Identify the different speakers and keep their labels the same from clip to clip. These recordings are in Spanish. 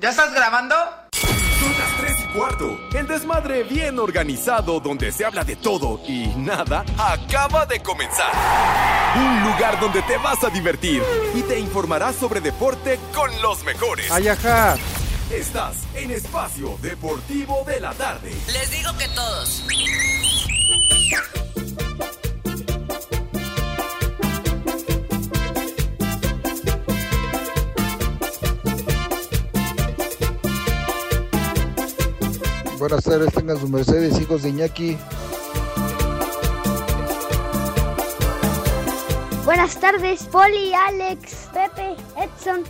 Speaker 1: ¿Ya estás grabando?
Speaker 2: Son las 3 y cuarto. El desmadre bien organizado donde se habla de todo y nada acaba de comenzar. Un lugar donde te vas a divertir y te informarás sobre deporte con los mejores.
Speaker 3: Ay, ajá.
Speaker 2: Estás en Espacio Deportivo de la Tarde.
Speaker 4: Les digo que todos.
Speaker 3: Buenas tardes, tengan sus Mercedes, hijos de Iñaki.
Speaker 5: Buenas tardes, Poli, Alex, Pepe, Edson.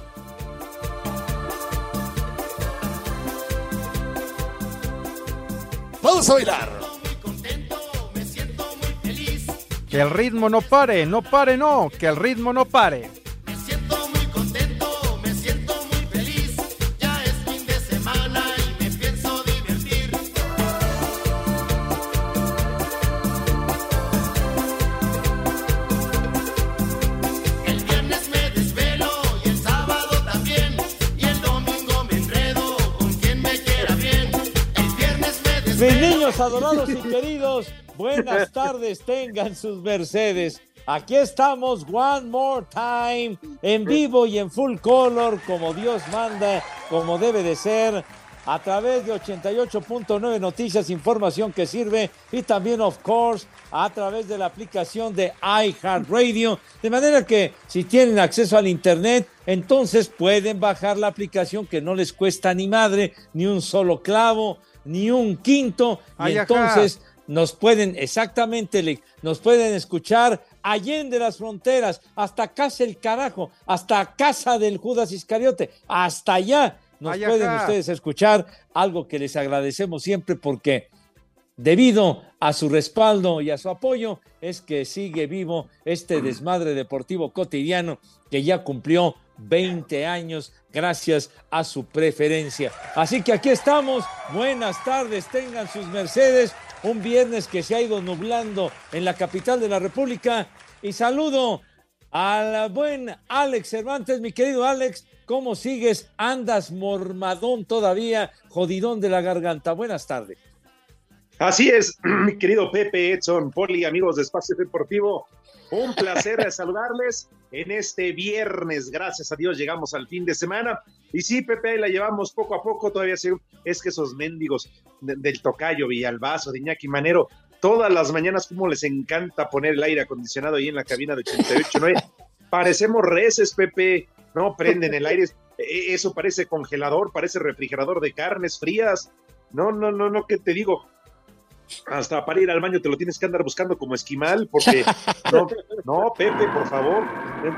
Speaker 2: Vamos a bailar.
Speaker 6: Que el ritmo no pare, no pare, no, que el ritmo no pare.
Speaker 7: Adorados y queridos, buenas tardes, tengan sus Mercedes. Aquí estamos, one more time, en vivo y en full color, como Dios manda, como debe de ser, a través de 88.9 Noticias, información que sirve, y también, of course, a través de la aplicación de iHeartRadio. De manera que si tienen acceso al Internet, entonces pueden bajar la aplicación que no les cuesta ni madre, ni un solo clavo, ni un quinto, y
Speaker 6: ajá.
Speaker 7: entonces nos pueden exactamente, nos pueden escuchar allende las fronteras, hasta casa el carajo, hasta casa del Judas Iscariote, hasta allá nos
Speaker 6: Ay,
Speaker 7: pueden ustedes escuchar, algo que les agradecemos siempre porque debido a su respaldo y a su apoyo es que sigue vivo este desmadre deportivo cotidiano que ya cumplió 20 años gracias a su preferencia. Así que aquí estamos, buenas tardes, tengan sus Mercedes, un viernes que se ha ido nublando en la capital de la República y saludo al buen Alex Cervantes, mi querido Alex, ¿cómo sigues? Andas mormadón todavía, jodidón de la garganta. Buenas tardes.
Speaker 8: Así es, mi querido Pepe, Edson, Poli, amigos de Espacio Deportivo. Un placer saludarles en este viernes. Gracias a Dios llegamos al fin de semana. Y sí, Pepe, la llevamos poco a poco. Todavía es que esos mendigos de- del Tocayo, Villalbazo, de Iñaki Manero, todas las mañanas, como les encanta poner el aire acondicionado ahí en la cabina de 88.9. Parecemos reces, Pepe. No prenden el aire. E- Eso parece congelador, parece refrigerador de carnes frías. No, no, no, no, ¿qué te digo? Hasta para ir al baño te lo tienes que andar buscando como esquimal, porque no, no, Pepe, por favor,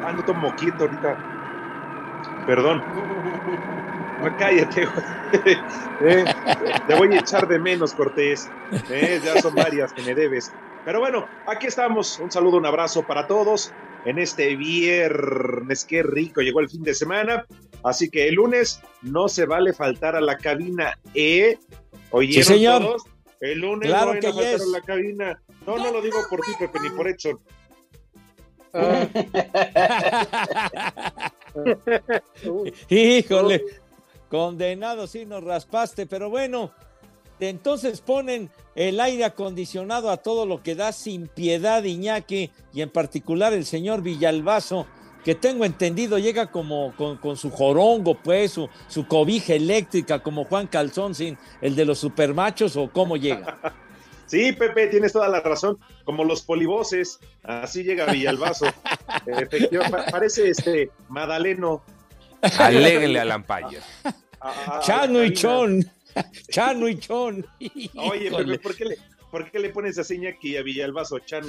Speaker 8: ando todo moquito ahorita. Perdón. No, cállate, güey. Eh, te voy a echar de menos, Cortés. Eh, ya son varias que me debes. Pero bueno, aquí estamos. Un saludo, un abrazo para todos en este viernes. Qué rico, llegó el fin de semana. Así que el lunes no se vale faltar a la cabina. ¿Eh? ¿Oyeron
Speaker 7: Sí, señor.
Speaker 8: todos? El lunes
Speaker 7: Claro
Speaker 8: no
Speaker 7: que
Speaker 8: a faltar
Speaker 7: yes.
Speaker 8: a la cabina. No, no lo digo por ti, Pepe, ni por Edson.
Speaker 7: Híjole, condenado, sí nos raspaste, pero bueno, entonces ponen el aire acondicionado a todo lo que da sin piedad Iñaki y en particular el señor Villalbazo, que tengo entendido llega como con, con su jorongo, pues, su, su cobija eléctrica, como Juan Calzón, sin el de los supermachos, o cómo llega.
Speaker 8: Sí, Pepe, tienes toda la razón. Como los polivoces, así llega Villalbazo. Pa- parece este Madaleno.
Speaker 9: Aléguenle a Lampaya.
Speaker 7: Chano y. Chon, Chano y Chon.
Speaker 8: Oye. Pepe, ¿por qué le, por qué le pones a seña aquí a Villalbazo, Chon?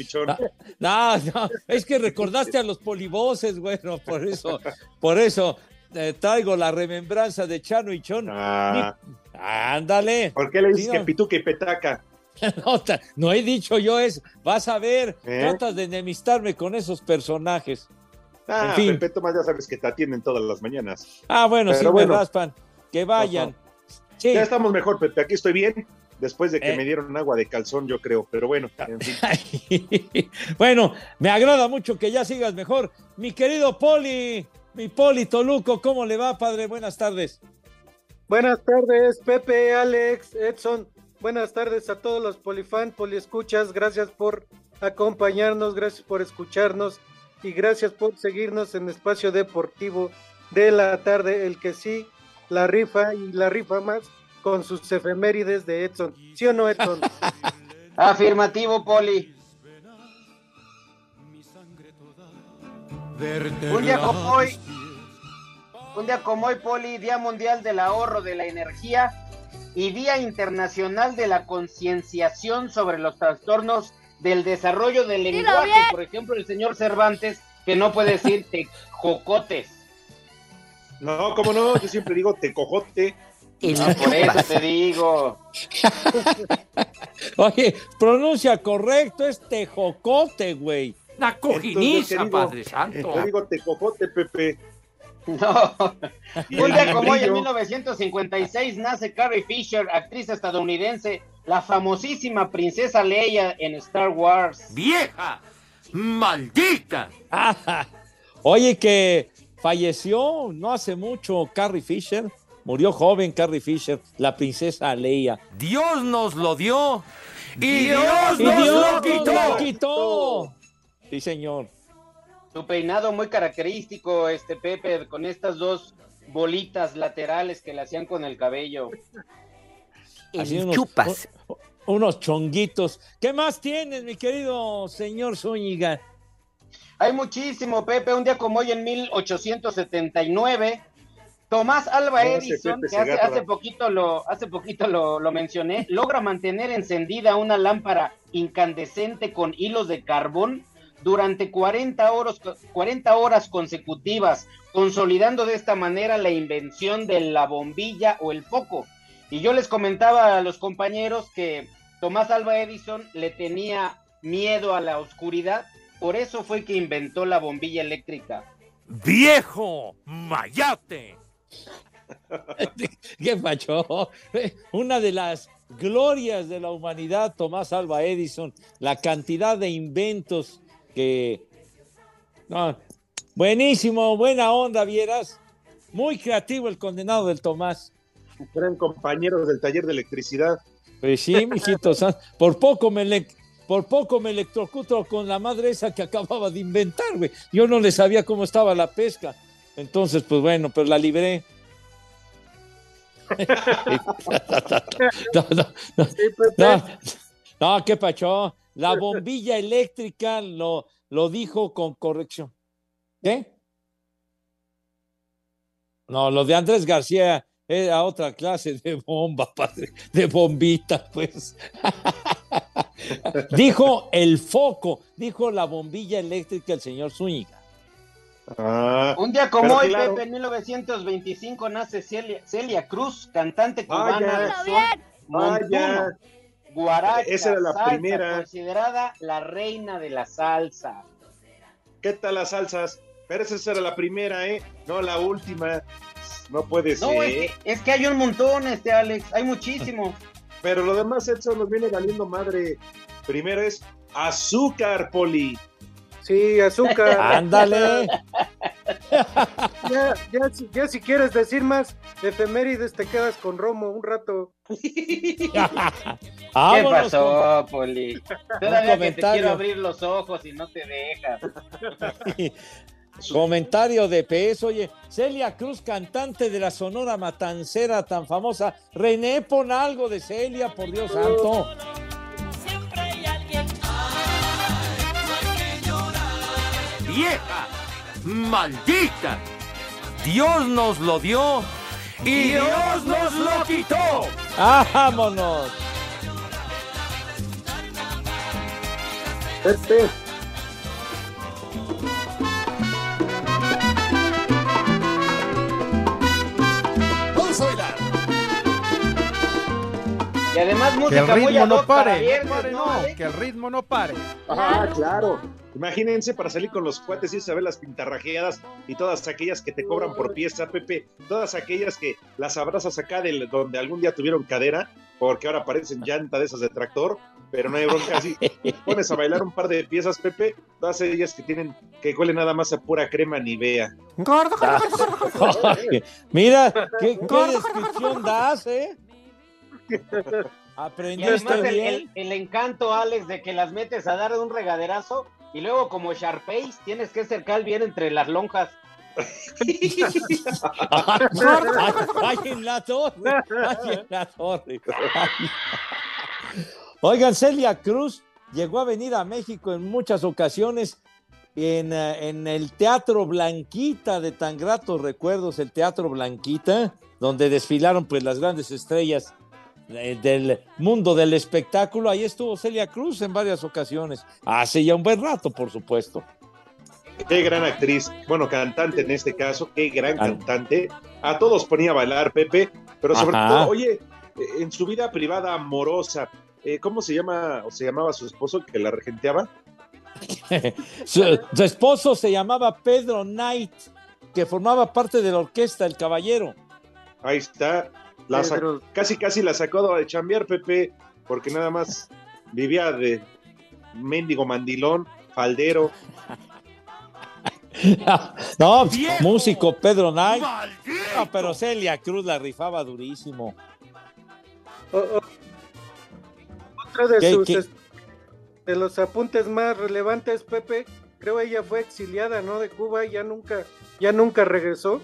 Speaker 7: No, no, es que recordaste a los polivoces, bueno, por eso, por eso eh, traigo la remembranza de Chano y Chon.
Speaker 8: Ah,
Speaker 7: Ándale.
Speaker 8: ¿Por qué le dices
Speaker 7: Sí,
Speaker 8: que pituca y petaca?
Speaker 7: No, no he dicho yo eso. Vas a ver,
Speaker 8: ¿Eh?
Speaker 7: tratas de enemistarme con esos personajes.
Speaker 8: Ah,
Speaker 7: En fin.
Speaker 8: Pepe, Tomás, ya sabes que te atienden todas las mañanas.
Speaker 7: Ah, bueno,
Speaker 8: Pero
Speaker 7: sí
Speaker 8: bueno.
Speaker 7: me raspan. Que vayan. Sí.
Speaker 8: Ya estamos mejor, Pepe. Aquí estoy bien. Después de que
Speaker 7: Eh.
Speaker 8: me dieron agua de calzón, yo creo. Pero bueno, en fin.
Speaker 7: bueno, me agrada mucho que ya sigas mejor. Mi querido Poli, mi Poli Toluco, ¿cómo le va, padre? Buenas tardes.
Speaker 1: Buenas tardes, Pepe, Alex, Edson. Buenas tardes a todos los polifan, poliescuchas. Gracias por acompañarnos, gracias por escucharnos y gracias por seguirnos en Espacio Deportivo de la tarde, el que sí, la rifa y la rifa más con sus efemérides de Edson. ¿Sí o no, Edson?
Speaker 4: Afirmativo, Poli. Un día como hoy, un día como hoy, Poli, Día Mundial del Ahorro de la Energía y Día Internacional de la Concienciación sobre los trastornos del desarrollo del lenguaje. Por ejemplo, el señor Cervantes, que no puede decir tejocotes.
Speaker 8: No, cómo no, yo siempre digo tecojote.
Speaker 4: Ah, por eso te digo.
Speaker 7: Oye, pronuncia correcto, es tejocote, güey.
Speaker 9: Una
Speaker 8: Entonces,
Speaker 9: cojiniza. Padre Santo.
Speaker 8: Yo digo tecojote, Pepe.
Speaker 4: No. Un día como hoy, en
Speaker 8: Yo-
Speaker 4: 1956, nace Carrie Fisher, actriz estadounidense, la famosísima princesa Leia en Star Wars.
Speaker 9: ¡Vieja! ¡Maldita!
Speaker 7: Oye, que falleció no hace mucho Carrie Fisher. Murió joven Carrie Fisher, la princesa Leia.
Speaker 9: Dios nos lo dio y Dios
Speaker 7: ¡Y
Speaker 9: nos
Speaker 7: Dios
Speaker 9: lo
Speaker 7: nos
Speaker 9: quitó.
Speaker 7: lo quitó! Sí, señor.
Speaker 4: Su peinado muy característico, este Pepe, con estas dos bolitas laterales que le hacían con el cabello.
Speaker 7: Así unos, u- unos chonguitos. ¿Qué más tienes, mi querido señor Zúñiga?
Speaker 4: Hay muchísimo, Pepe. Un día como hoy, en 1879, Tomás Alba
Speaker 8: No,
Speaker 4: Edison, que hace poquito, lo, hace poquito lo, lo mencioné, logra mantener encendida una lámpara incandescente con hilos de carbón durante 40 horas, 40 horas consecutivas, consolidando de esta manera la invención de la bombilla o el foco. Y yo les comentaba a los compañeros que Tomás Alba Edison le tenía miedo a la oscuridad, por eso fue que inventó la bombilla eléctrica.
Speaker 9: ¡Viejo! ¡Mayate!
Speaker 7: ¿Qué pacho? Una de las glorias de la humanidad, Tomás Alba Edison, la cantidad de inventos que... No, buenísimo, buena onda, vieras. Muy creativo el condenado del Tomás.
Speaker 8: Eran compañeros del taller de electricidad.
Speaker 7: Pues sí, mijito, por poco me le, por poco me electrocuto con la madre esa que acababa de inventar, güey. Yo no le sabía cómo estaba la pesca. Entonces, pues bueno, pero la libré. no, no, no, no, no, qué pacho. La bombilla eléctrica lo, lo dijo con corrección. ¿Qué? No, lo de Andrés García era otra clase de bomba, padre, de bombita, pues. dijo el foco, dijo la bombilla eléctrica el señor Zúñiga.
Speaker 8: Ah,
Speaker 4: Un día como hoy,
Speaker 8: claro.
Speaker 4: Pepe, en 1925 nace Celia, Celia Cruz, cantante cubana
Speaker 8: Vaya.
Speaker 4: guaracha,
Speaker 8: Esa era la
Speaker 4: salsa,
Speaker 8: primera.
Speaker 4: considerada la reina de la salsa.
Speaker 8: ¿Qué tal las salsas? Pero esa era la primera, ¿eh? No la última. No puede
Speaker 4: No,
Speaker 8: ser.
Speaker 4: es que, es que hay un montón, este Alex, hay muchísimo.
Speaker 8: Pero lo demás, Edson, nos viene valiendo madre. Primero es azúcar, Poli.
Speaker 1: Sí, azúcar.
Speaker 7: Ándale.
Speaker 1: Ya, ya, si- ya si quieres decir más efemérides, te quedas con Romo un rato.
Speaker 4: ¿Qué
Speaker 7: Vámonos
Speaker 4: pasó, Poli? Todavía que te quiero abrir los ojos y no te dejas.
Speaker 7: Comentario de PS, oye, Celia Cruz, cantante de la Sonora Matancera tan famosa. René, pon algo de Celia, por Dios santo.
Speaker 9: ¡Vieja! ¡Maldita! Dios nos lo dio y Dios nos lo quitó.
Speaker 7: ¡Vámonos!
Speaker 8: Pepe.
Speaker 4: Y además
Speaker 6: Que el
Speaker 4: música muy
Speaker 6: ritmo
Speaker 4: ad
Speaker 6: no
Speaker 4: para
Speaker 6: pare, no pare,
Speaker 4: ¿no,
Speaker 6: que el ritmo no pare.
Speaker 8: Ah, claro. Imagínense para salir con los cuates y irse a ver las pintarrajeadas y todas aquellas que te cobran por pieza, Pepe, todas aquellas que las abrazas acá del, donde algún día tuvieron cadera, porque ahora parecen llanta de esas de tractor, pero no hay bronca así. Pones a bailar un par de piezas, Pepe, todas ellas que tienen, que huelen nada más a pura crema Nivea.
Speaker 9: Gordo,
Speaker 7: Mira, ¿qué, qué descripción das, eh?
Speaker 4: Y además
Speaker 7: Aprendiste
Speaker 4: el,
Speaker 7: bien.
Speaker 4: el- el encanto, Alex, de que las metes a dar un regaderazo y luego como Sharpays tienes que cercar bien entre las lonjas.
Speaker 7: Ay, en la torre. Ay, en la torre. Oigan, Celia Cruz llegó a venir a México en muchas ocasiones en, eh, en el Teatro Blanquita de tan gratos recuerdos, el Teatro Blanquita, donde desfilaron pues las grandes estrellas del mundo del espectáculo. Ahí estuvo Celia Cruz en varias ocasiones. Hace ya un buen rato, por supuesto.
Speaker 8: Qué gran actriz, bueno, cantante en este caso, qué gran
Speaker 7: Can-
Speaker 8: cantante. A todos ponía a bailar, Pepe, pero sobre
Speaker 7: Ajá.
Speaker 8: todo, oye, eh, en su vida privada amorosa, eh, ¿cómo se llama o se llamaba su esposo que la regenteaba?
Speaker 7: Su, su esposo se llamaba Pedro Knight, que formaba parte de la orquesta El Caballero.
Speaker 8: Ahí está, la sa-
Speaker 1: Pedro.
Speaker 8: casi casi la sacó de chambear, Pepe, porque nada más vivía de mendigo mandilón, faldero.
Speaker 7: no,
Speaker 9: ¡Viejo!
Speaker 7: músico Pedro Knight. No, pero Celia Cruz la rifaba durísimo.
Speaker 1: O- o- otro de
Speaker 7: ¿Qué-
Speaker 1: sus
Speaker 7: qué?
Speaker 1: de los apuntes más relevantes, Pepe, creo ella fue exiliada, ¿no? De Cuba y ya nunca, ya nunca regresó.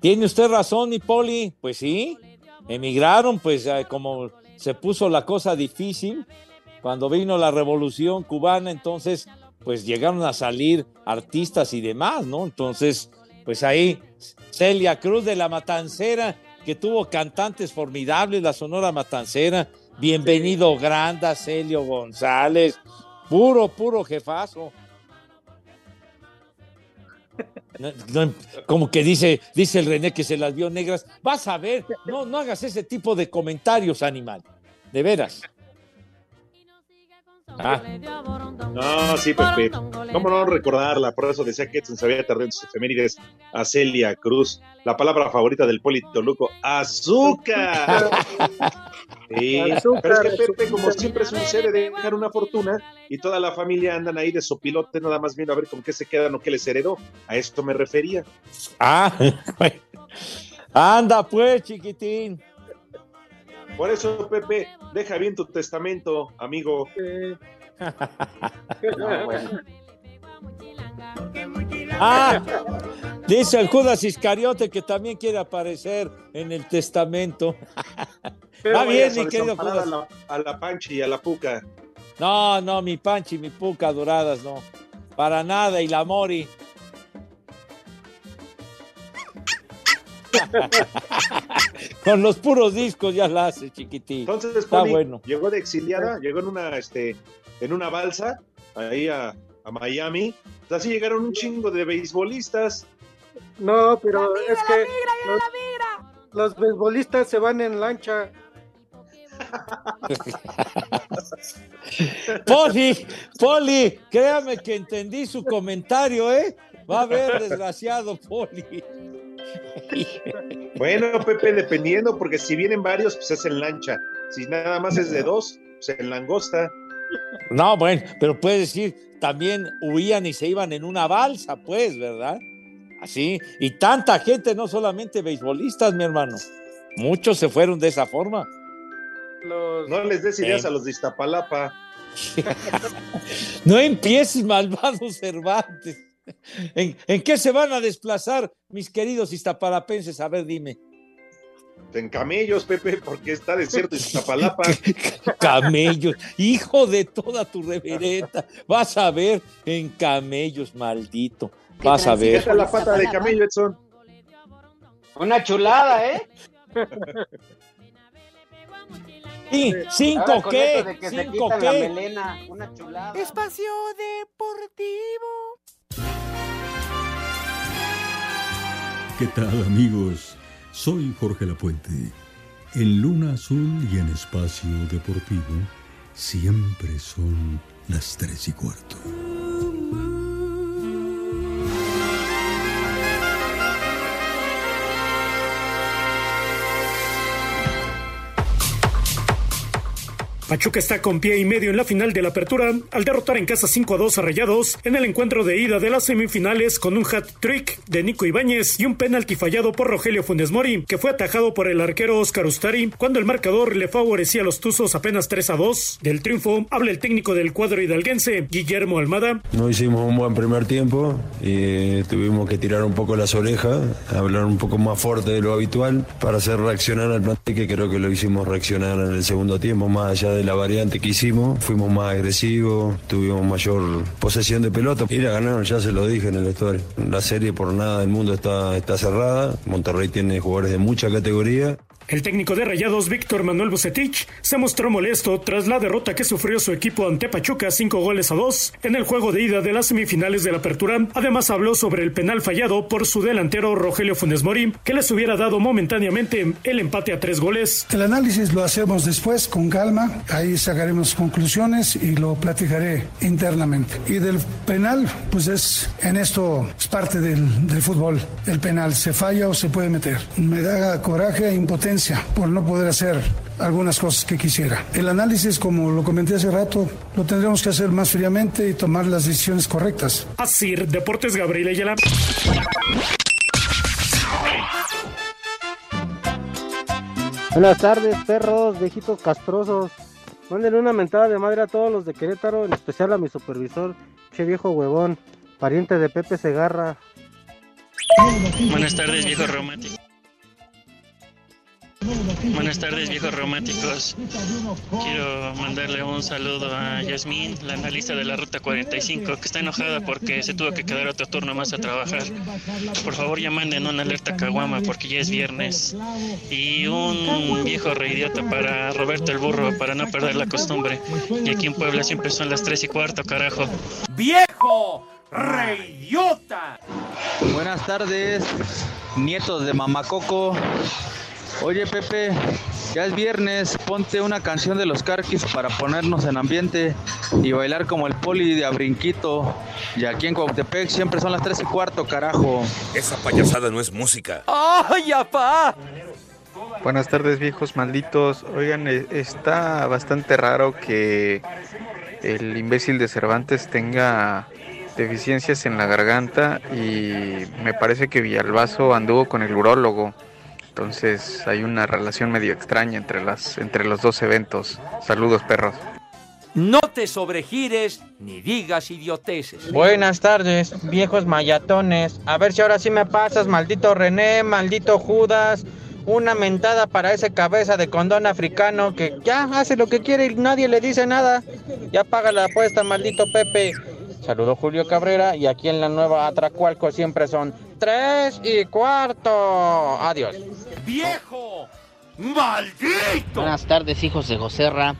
Speaker 7: Tiene usted razón, mi Poli. Pues sí, emigraron, pues eh, como se puso la cosa difícil cuando vino la revolución cubana, entonces pues llegaron a salir artistas y demás, ¿no? Entonces, pues ahí Celia Cruz de la Matancera, que tuvo cantantes formidables, la Sonora Matancera, bienvenido Granda, Celio González, puro, puro jefazo. No, no, como que dice, dice el René que se las vio negras. Vas a ver, no, no hagas ese tipo de comentarios, animal. De veras. Ah.
Speaker 8: No, sí, Pepe. ¿Cómo no recordarla? Por eso decía que Edson sabía tardar en sus efemérides a Celia Cruz. La palabra favorita del Polito Luco, azúcar. Sí, pero es que Pepe, como siempre sucede, dejar una fortuna y toda la familia andan ahí de sopilote, nada más viendo a ver con qué se quedan o qué les heredó. A esto me refería.
Speaker 7: Ah, anda pues, chiquitín.
Speaker 8: Por eso, Pepe, deja bien tu testamento, amigo.
Speaker 1: Eh,
Speaker 4: No, bueno.
Speaker 7: Ah, dice el Judas Iscariote que también quiere aparecer en el testamento.
Speaker 1: pero
Speaker 7: Va bien, mi querido
Speaker 8: a
Speaker 7: Judas.
Speaker 8: la, a la Panchi y a la Puca.
Speaker 7: No, no, mi Panchi, mi Puca doradas, no. Para nada, y la Mori. Con los puros discos ya la hace, chiquitín.
Speaker 8: Entonces,
Speaker 7: Está bueno.
Speaker 8: llegó de exiliada, llegó en una, este, en una balsa, ahí a, a Miami. Así llegaron un chingo de beisbolistas.
Speaker 1: no, pero es que los, los beisbolistas se van en lancha.
Speaker 7: Poli, Poli, créame que entendí su comentario, ¿eh? Va a ver, desgraciado Poli.
Speaker 8: Bueno, Pepe, dependiendo, porque si vienen varios, pues es en lancha. Si nada más es de dos, pues en langosta.
Speaker 7: No, bueno, pero puedes decir, también huían y se iban en una balsa, pues, ¿verdad? Así. Y tanta gente, no solamente beisbolistas, mi hermano. Muchos se fueron de esa forma.
Speaker 1: Los,
Speaker 8: No les des ideas
Speaker 7: Eh.
Speaker 8: a los de Iztapalapa.
Speaker 7: No empieces, malvado Cervantes. ¿En, en qué se van a desplazar mis queridos iztapalapenses? A ver, dime.
Speaker 8: En camellos, Pepe, porque está desierto Iztapalapa.
Speaker 7: Camellos, hijo de toda tu reverenda. Vas a ver en camellos, maldito. Vas a ver.
Speaker 8: La pata de camello, Edson.
Speaker 4: Una chulada, ¿eh?
Speaker 7: Sí, ¿Cinco qué? ¿Cinco qué?
Speaker 4: melena, una chulada.
Speaker 9: Espacio Deportivo.
Speaker 10: ¿Qué tal amigos? Soy Jorge Lapuente. En Luna Azul y en Espacio Deportivo siempre son las tres y cuarto.
Speaker 11: Pachuca está con pie y medio en la final de la apertura al derrotar en casa 5 a 2 a Rayados en el encuentro de ida de las semifinales con un hat-trick de Nico Ibáñez y un penalti fallado por Rogelio Funes Mori, que fue atajado por el arquero Oscar Ustari cuando el marcador le favorecía a los Tuzos apenas 3 a 2. Del triunfo habla el técnico del cuadro hidalguense, Guillermo Almada.
Speaker 12: No hicimos un buen primer tiempo y tuvimos que tirar un poco las orejas, hablar un poco más fuerte de lo habitual para hacer reaccionar al plantel que creo que lo hicimos reaccionar en el segundo tiempo, más allá de la variante que hicimos, fuimos más agresivos, tuvimos mayor posesión de pelota. Ir a ganar, ya se lo dije en el vestuario. La serie por nada del mundo está, está cerrada, Monterrey tiene jugadores de mucha categoría.
Speaker 11: El técnico de Rayados, Víctor Manuel Bucetich, se mostró molesto tras la derrota que sufrió su equipo ante Pachuca 5 goles a 2 en el juego de ida de las semifinales de la apertura. Además habló sobre el penal fallado por su delantero Rogelio Funes Mori, que les hubiera dado momentáneamente el empate a tres goles.
Speaker 13: El análisis lo hacemos después con calma, ahí sacaremos conclusiones y lo platicaré internamente. Y del penal, pues es en esto es parte del, del fútbol. El penal se falla o se puede meter. Me da coraje e impotencia por no poder hacer algunas cosas que quisiera. El análisis, como lo comenté hace rato, lo tendremos que hacer más fríamente y tomar las decisiones correctas.
Speaker 11: Así, Deportes Gabriel Ayala.
Speaker 14: Buenas tardes, perros, viejitos castrosos. Mándenle una mentada de madre a todos los de Querétaro, en especial a mi supervisor, che viejo huevón, pariente de Pepe Segarra.
Speaker 15: Buenas tardes, románticos. Buenas tardes, viejos románticos. Quiero mandarle un saludo a Yasmín, la analista de la Ruta 45, que está enojada porque se tuvo que quedar otro turno más a trabajar. Por favor, ya manden una alerta a Caguama porque ya es viernes. Y un viejo reidiota para Roberto el Burro, para no perder la costumbre. Y aquí en Puebla siempre son las 3 y cuarto, carajo.
Speaker 16: ¡Viejo! ¡Reyota!
Speaker 17: Buenas tardes, nietos de Mamacoco. Oye Pepe, ya es viernes, ponte una canción de los Carquis para ponernos en ambiente y bailar como el poli de Abrinquito. Y aquí en Cuautepec siempre son las 3 y cuarto, carajo.
Speaker 18: Esa payasada no es música.
Speaker 16: ¡Ay, apá!
Speaker 19: Buenas tardes viejos malditos. Oigan, eh, está bastante raro que el imbécil de Cervantes tenga deficiencias en la garganta y me parece que Villalbazo anduvo con el urólogo. Entonces hay una relación medio extraña entre, las, entre los dos eventos. Saludos perros.
Speaker 16: No te sobregires ni digas idioteces.
Speaker 20: Buenas tardes, viejos mayatones. A ver si ahora sí me pasas, maldito René, maldito Judas. Una mentada para ese cabeza de condón africano que ya hace lo que quiere y nadie le dice nada. Ya paga la apuesta, maldito Pepe. Saludo Julio Cabrera y aquí en la nueva Atracualco siempre son tres y cuarto. Adiós.
Speaker 16: ¡Viejo! ¡Maldito!
Speaker 21: Buenas tardes, hijos de Joserra.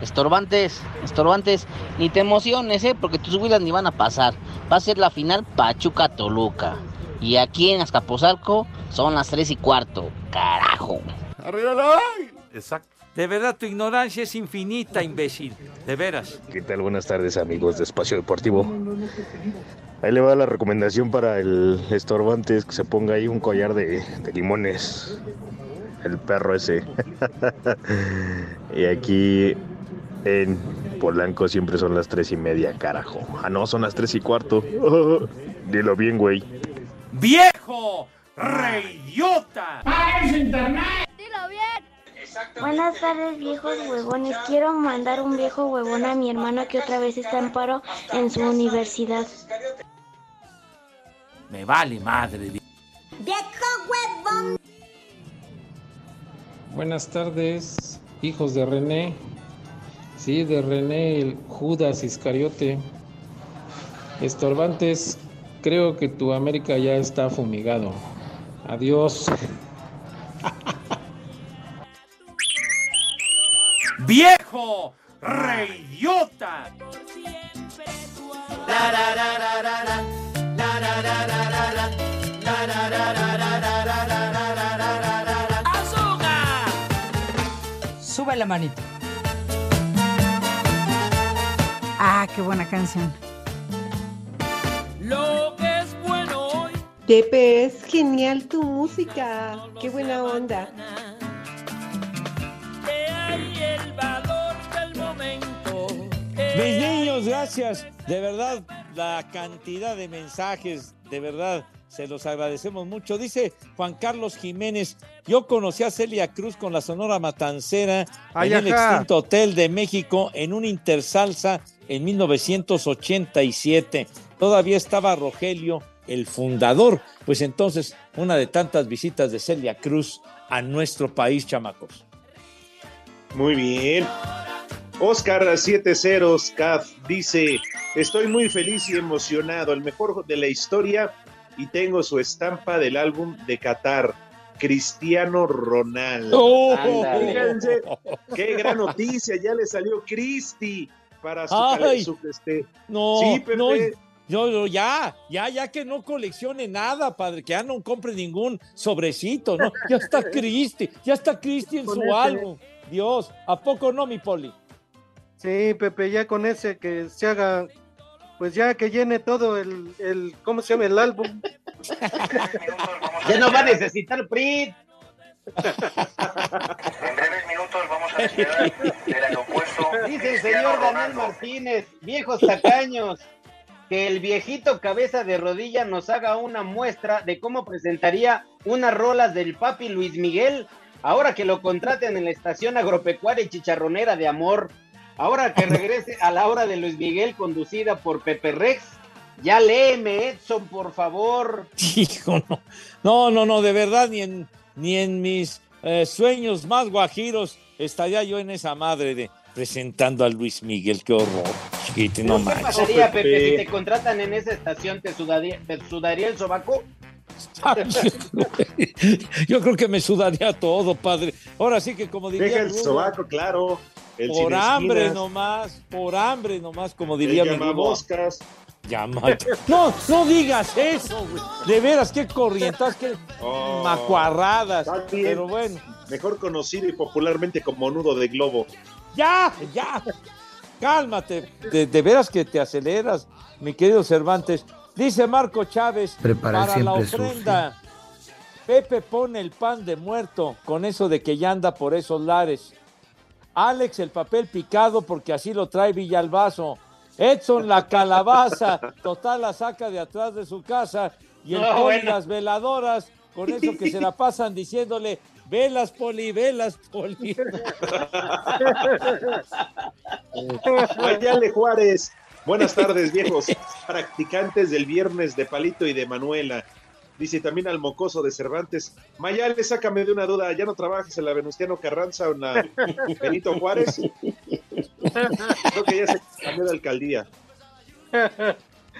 Speaker 21: Estorbantes, estorbantes, ni te emociones, ¿eh? Porque tus huilas ni van a pasar. Va a ser la final Pachuca-Toluca. Y aquí en Azcapotzalco son las 3 y cuarto. ¡Carajo!
Speaker 16: ¡Arriba la Exacto. De verdad, tu ignorancia es infinita, imbécil. De veras.
Speaker 22: ¿Qué tal? Buenas tardes, amigos de Espacio Deportivo. Ahí le va la recomendación para el estorbantes que se ponga ahí un collar de, de limones. El perro ese. y aquí en Polanco siempre son las tres y media, carajo. Ah, no, son las tres y cuarto. Dilo bien, güey.
Speaker 16: ¡Viejo! ¡Reyota!
Speaker 5: ¡Páguense internet! Dilo bien. Buenas tardes, viejos huevones. Quiero mandar un viejo huevón a mi hermano que otra vez está en paro en su universidad.
Speaker 16: Me vale madre.
Speaker 5: ¡Viejo huevón!
Speaker 23: Buenas tardes, hijos de René. Sí, de René, el Judas Iscariote. Estorbantes, creo que tu América ya está fumigado. Adiós.
Speaker 16: ¡Viejo! ¡Reyota!
Speaker 24: Sube la manito.
Speaker 25: Ah, qué buena canción.
Speaker 9: Lo que es bueno hoy.
Speaker 26: Pepe, es genial tu música. Qué buena onda.
Speaker 7: Mis niños, gracias. De verdad, la cantidad de mensajes, de verdad, se los agradecemos mucho. Dice Juan Carlos Jiménez, yo conocí a Celia Cruz con la Sonora Matancera
Speaker 14: Ay,
Speaker 7: en el
Speaker 14: ajá.
Speaker 7: extinto Hotel de México en un intersalsa en 1987. Todavía estaba Rogelio, el fundador. Pues entonces, una de tantas visitas de Celia Cruz a nuestro país, chamacos.
Speaker 8: Muy bien. Oscar 70 CAF dice, estoy muy feliz y emocionado, el mejor de la historia y tengo su estampa del álbum de Qatar, Cristiano Ronaldo.
Speaker 7: Oh.
Speaker 8: Fíjense, qué gran noticia, ya le salió Cristi para su,
Speaker 7: Ay.
Speaker 8: su- este,
Speaker 7: No,
Speaker 8: Sí, Pepe.
Speaker 7: no, yo, yo ya, ya, ya que no coleccione nada, padre, que ya no compre ningún sobrecito, ¿no? Ya está Cristi, ya está Cristi en su
Speaker 1: ese.
Speaker 7: álbum. Dios, ¿a poco no, mi Poli?
Speaker 1: Sí, Pepe, ya con ese que se haga, pues ya que llene todo el, el ¿cómo se llama? El álbum.
Speaker 4: Ya no va a necesitar PRIT. Dice el señor Daniel Martínez, viejos tacaños, que el viejito cabeza de rodilla nos haga una muestra de cómo presentaría unas rolas del papi Luis Miguel, ahora que lo contraten en la estación agropecuaria y chicharronera de amor, ahora que regrese a la hora de Luis Miguel conducida por Pepe Rex. Ya léeme, Edson, por favor.
Speaker 7: Hijo, no, no, no, no, de verdad, ni en, ni en mis eh, sueños más guajiros estaría yo en esa madre de presentando a Luis Miguel, qué horror, chiquito, no
Speaker 4: ¿Qué
Speaker 7: manches.
Speaker 4: pasaría, Pepe, si te contratan en esa estación? ¿Te sudaría, te sudaría el sobaco?
Speaker 7: Yo creo que me sudaría todo, padre. Ahora sí que como diría
Speaker 8: Deja el
Speaker 7: Rudo,
Speaker 8: sobaco, claro. El
Speaker 7: por hambre
Speaker 8: esquinas,
Speaker 7: nomás, por hambre nomás, como
Speaker 8: el
Speaker 7: diría mi
Speaker 8: llamamoscas.
Speaker 7: Llama- No, no digas eso, güey. De veras, qué corrientas, qué
Speaker 8: Oh,
Speaker 7: macuarradas.
Speaker 8: está bien.
Speaker 7: Pero bueno,
Speaker 8: Mejor conocido y popularmente como nudo de globo.
Speaker 7: ya, ya. Cálmate. De, de veras que te aceleras, mi querido Cervantes. Dice Marco Chávez,
Speaker 27: Preparar
Speaker 7: para la ofrenda, Pepe pone el pan de muerto con eso de que ya anda por esos lares. Alex el papel picado porque así lo trae Villalbazo. Edson la calabaza, total la saca de atrás de su casa. Y el
Speaker 4: No,
Speaker 7: Poli
Speaker 4: bueno.
Speaker 7: las veladoras, con eso que se la pasan diciéndole, velas Poli, velas Poli.
Speaker 8: Mayale Juárez. Buenas tardes, viejos practicantes del viernes de Palito y de Manuela. Dice también al mocoso de Cervantes. Mayale, sácame de una duda. ¿Ya no trabajas en la Venustiano Carranza o en la Benito Juárez? Creo que ya se cambió de alcaldía.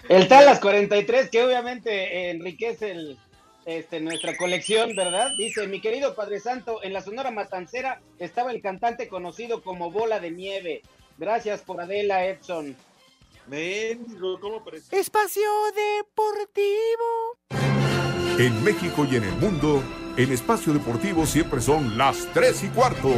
Speaker 4: El Talas 43, que obviamente enriquece el, este, nuestra colección, ¿verdad? Dice, mi querido Padre Santo, en la Sonora Matancera estaba el cantante conocido como Bola de Nieve. Gracias por Adela Edson.
Speaker 8: Mendigo, ¿cómo parece?
Speaker 9: Espacio Deportivo.
Speaker 28: En México y en el mundo, en Espacio Deportivo siempre son las 3 y cuarto.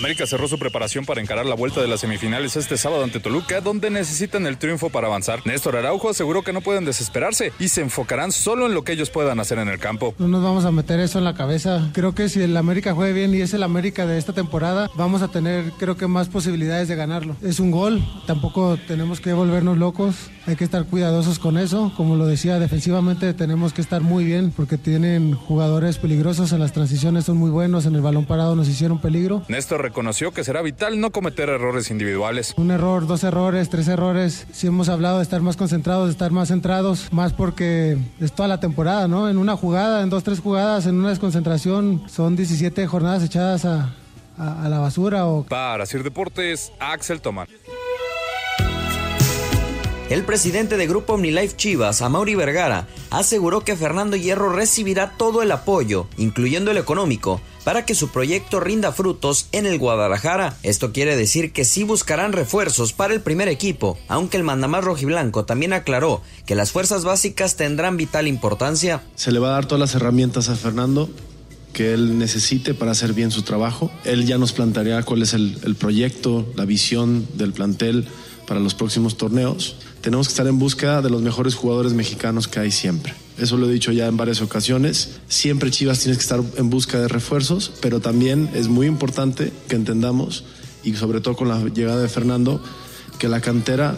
Speaker 29: América cerró su preparación para encarar la vuelta de las semifinales este sábado ante Toluca, donde necesitan el triunfo para avanzar. Néstor Araujo aseguró que no pueden desesperarse y se enfocarán solo en lo que ellos puedan hacer en el campo.
Speaker 30: No nos vamos a meter eso en la cabeza. Creo que si el América juegue bien y es el América de esta temporada, vamos a tener creo que más posibilidades de ganarlo. Es un gol, tampoco tenemos que volvernos locos, hay que estar cuidadosos con eso. Como lo decía, defensivamente tenemos que estar muy bien porque tienen jugadores peligrosos, en las transiciones son muy buenos, en el balón parado nos hicieron peligro.
Speaker 29: Néstor reconoció que será vital no cometer errores individuales.
Speaker 30: Un error, dos errores, tres errores. Sí hemos hablado de estar más concentrados, de estar más centrados, más porque es toda la temporada, ¿no? En una jugada, en dos, tres jugadas, en una desconcentración, son 17 jornadas echadas a, a- a la basura o...
Speaker 29: Para Sir Deportes, Axel Tomán.
Speaker 24: El presidente de Grupo OmniLife Chivas, Amaury Vergara, aseguró que Fernando Hierro recibirá todo el apoyo, incluyendo el económico, para que su proyecto rinda frutos en el Guadalajara. Esto quiere decir que sí buscarán refuerzos para el primer equipo, aunque el mandamás rojiblanco también aclaró que las fuerzas básicas tendrán vital importancia.
Speaker 27: Se le va a dar todas las herramientas a Fernando que él necesite para hacer bien su trabajo. Él ya nos plantearía cuál es el proyecto, la visión del plantel para los próximos torneos. Tenemos que estar en busca de los mejores jugadores mexicanos que hay siempre. Eso lo he dicho ya en varias ocasiones. Siempre Chivas tienes que estar en busca de refuerzos, pero también es muy importante que entendamos, y sobre todo con la llegada de Fernando, que la cantera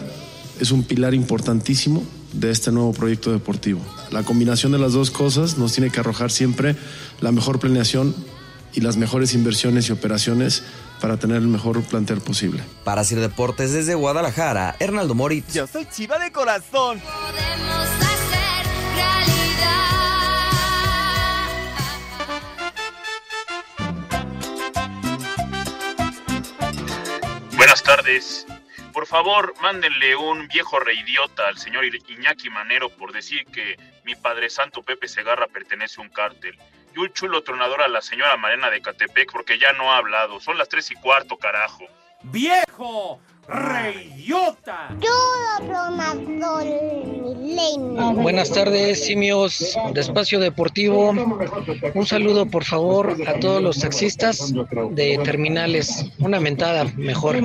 Speaker 27: es un pilar importantísimo de este nuevo proyecto deportivo. La combinación de las dos cosas nos tiene que arrojar siempre la mejor planeación y las mejores inversiones y operaciones para tener el mejor plantel posible.
Speaker 24: Para hacer deportes desde Guadalajara, Hernaldo Moritz.
Speaker 31: Yo soy chiva de corazón.
Speaker 32: Buenas tardes. Por favor, mándenle un viejo reidiota al señor Iñaki Manero por decir que mi padre santo Pepe Segarra pertenece a un cártel. Y un chulo tronador a la señora Marena de Catepec porque ya no ha hablado. Son las tres y cuarto, carajo.
Speaker 9: ¡Viejo! ¡Reyota!
Speaker 33: Buenas tardes, simios de Espacio Deportivo. Un saludo, por favor, a todos los taxistas de terminales. Una mentada, mejor.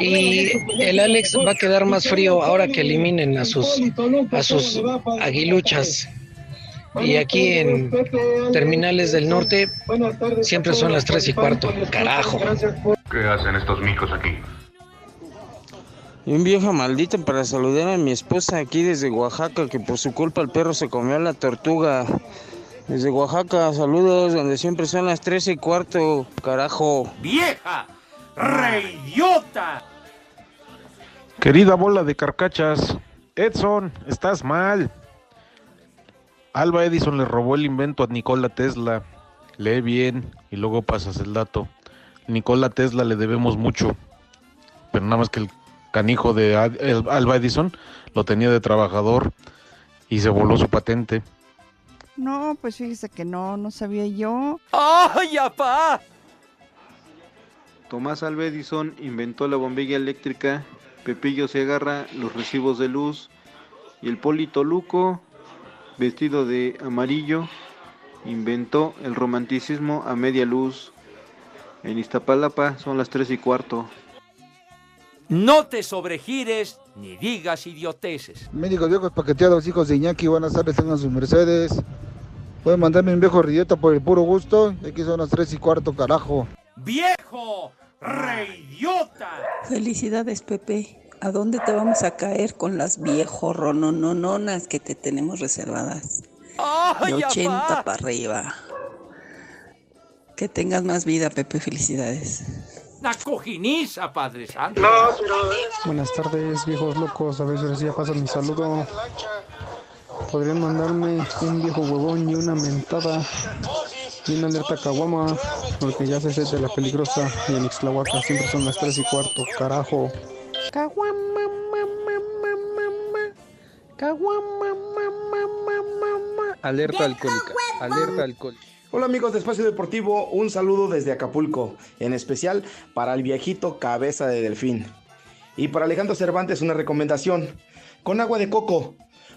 Speaker 33: Y el Alex va a quedar más frío ahora que eliminen a sus, a sus aguiluchas. Y aquí en Terminales del Norte siempre son las tres y cuarto. Carajo.
Speaker 32: ¿Qué hacen estos micos aquí?
Speaker 34: Y un viejo maldito para saludar a mi esposa aquí desde Oaxaca, que por su culpa el perro se comió a la tortuga. Desde Oaxaca, saludos, donde siempre son las tres y cuarto, carajo.
Speaker 9: ¡Vieja! ¡Reyota!
Speaker 35: Querida bola de carcachas, Edson, estás mal. Alba Edison le robó el invento a Nikola Tesla. Lee bien y luego pasas el dato. Nikola Tesla le debemos mucho, pero nada más que el canijo de Alba Edison lo tenía de trabajador y se voló su patente.
Speaker 25: No, pues fíjese que no, no sabía yo.
Speaker 9: ¡Ay, apá!
Speaker 36: Tomás Alva Edison inventó la bombilla eléctrica, Pepillo Segarra los recibos de luz y el Polito Luco, vestido de amarillo, inventó el romanticismo a media luz. En Iztapalapa son las tres y cuarto.
Speaker 16: No te sobregires ni digas idioteces.
Speaker 37: Médicos viejos paqueteados, hijos de Iñaki, buenas tardes, tengan sus mercedes. Pueden mandarme un viejo ridiota por el puro gusto. Aquí son las tres y cuarto, carajo.
Speaker 9: ¡Viejo! ¡Reyota!
Speaker 38: Felicidades, Pepe. ¿A dónde te vamos a caer con las viejo rononononas que te tenemos reservadas?
Speaker 9: ¡Ay,
Speaker 38: De 80
Speaker 9: apá!
Speaker 38: para arriba. Que tengas más vida, Pepe. Felicidades.
Speaker 16: Una cojiniza, Padre Santo.
Speaker 30: Buenas tardes, viejos locos. A ver si ahora sí ya pasan mi saludo. Podrían mandarme un viejo huevón y una mentada y una alerta caguama, porque ya se de la peligrosa y en Ixtlahuaca siempre son las 3 y cuarto, carajo.
Speaker 26: Caguama, mamá, mamá, mamá. Caguama, mamá, mamá, mamá.
Speaker 36: Alerta alcohólica, alerta alcohólica.
Speaker 39: Hola amigos de Espacio Deportivo, un saludo desde Acapulco, en especial para el viejito cabeza de delfín. Y para Alejandro Cervantes una recomendación, con agua de coco.